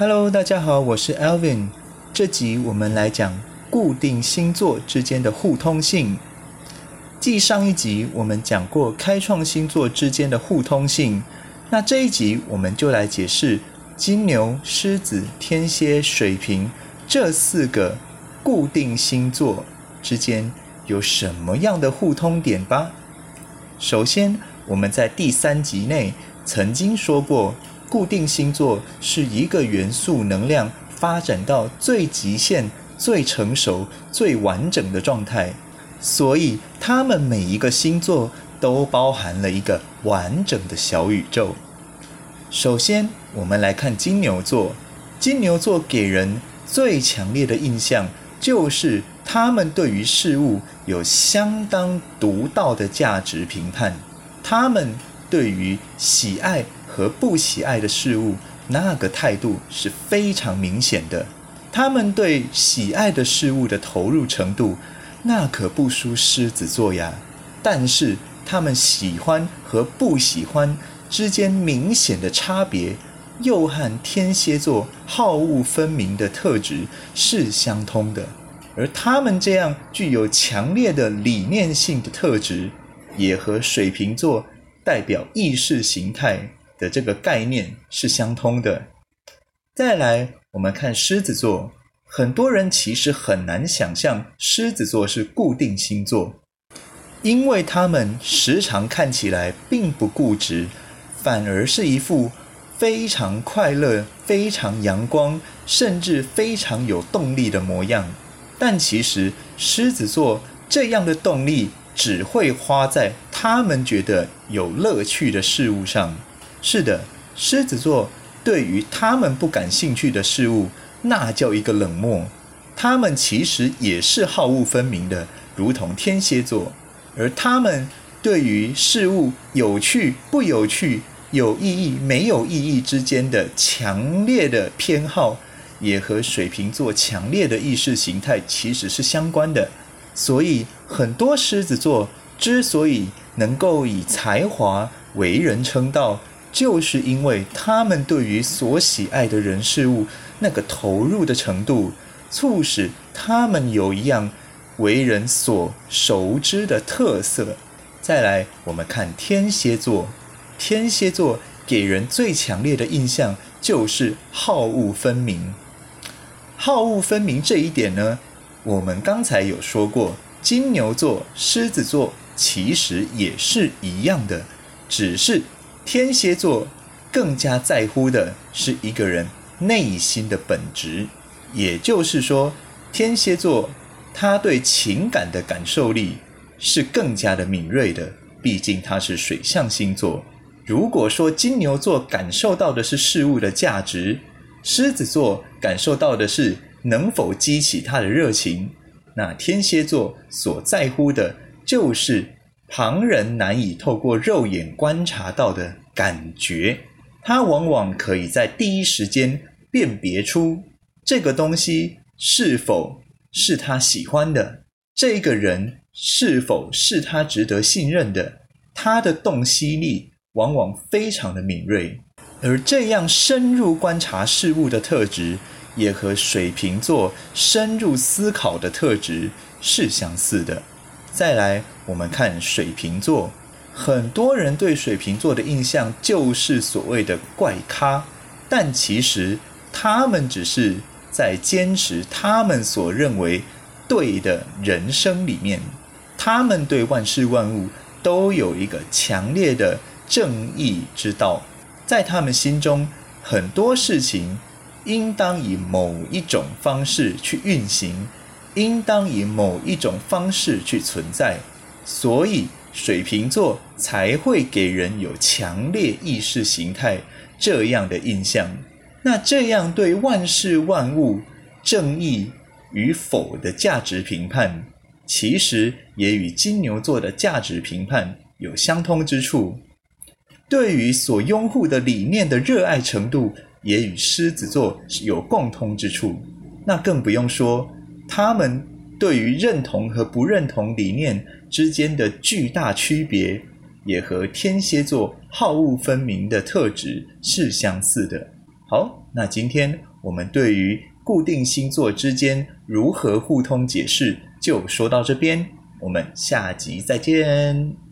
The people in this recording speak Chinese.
Hello，大家好，我是 Alvin。这集我们来讲固定星座之间的互通性。继上一集我们讲过开创星座之间的互通性，那这一集我们就来解释金牛、狮子、天蝎、水瓶这四个固定星座之间有什么样的互通点吧。首先，我们在第三集内曾经说过，固定星座是一个元素能量发展到最极限、最成熟、最完整的状态。所以，它们每一个星座都包含了一个完整的小宇宙。首先，我们来看金牛座。金牛座给人最强烈的印象，就是他们对于事物有相当独到的价值评判。他们对于喜爱和不喜爱的事物，那个态度是非常明显的。他们对喜爱的事物的投入程度。那可不输狮子座呀，但是他们喜欢和不喜欢之间明显的差别，又和天蝎座好恶分明的特质是相通的。而他们这样具有强烈的理念性的特质，也和水瓶座代表意识形态的这个概念是相通的。再来，我们看狮子座。很多人其实很难想象狮子座是固定星座，因为他们时常看起来并不固执，反而是一副非常快乐、非常阳光，甚至非常有动力的模样。但其实狮子座这样的动力只会花在他们觉得有乐趣的事物上。是的，狮子座对于他们不感兴趣的事物。那叫一个冷漠，他们其实也是好恶分明的，如同天蝎座。而他们对于事物有趣不有趣、有意义没有意义之间的强烈的偏好，也和水瓶座强烈的意识形态其实是相关的。所以，很多狮子座之所以能够以才华为人称道，就是因为他们对于所喜爱的人事物。那个投入的程度，促使他们有一样为人所熟知的特色。再来，我们看天蝎座。天蝎座给人最强烈的印象就是好恶分明。好恶分明这一点呢，我们刚才有说过，金牛座、狮子座其实也是一样的，只是天蝎座更加在乎的是一个人。内心的本质，也就是说，天蝎座他对情感的感受力是更加的敏锐的，毕竟他是水象星座。如果说金牛座感受到的是事物的价值，狮子座感受到的是能否激起他的热情，那天蝎座所在乎的就是旁人难以透过肉眼观察到的感觉。他往往可以在第一时间辨别出这个东西是否是他喜欢的，这个人是否是他值得信任的。他的洞悉力往往非常的敏锐，而这样深入观察事物的特质，也和水瓶座深入思考的特质是相似的。再来，我们看水瓶座。很多人对水瓶座的印象就是所谓的怪咖，但其实他们只是在坚持他们所认为对的人生里面，他们对万事万物都有一个强烈的正义之道，在他们心中，很多事情应当以某一种方式去运行，应当以某一种方式去存在，所以。水瓶座才会给人有强烈意识形态这样的印象。那这样对万事万物正义与否的价值评判，其实也与金牛座的价值评判有相通之处。对于所拥护的理念的热爱程度，也与狮子座有共通之处。那更不用说他们对于认同和不认同理念。之间的巨大区别，也和天蝎座好恶分明的特质是相似的。好，那今天我们对于固定星座之间如何互通解释就说到这边，我们下集再见。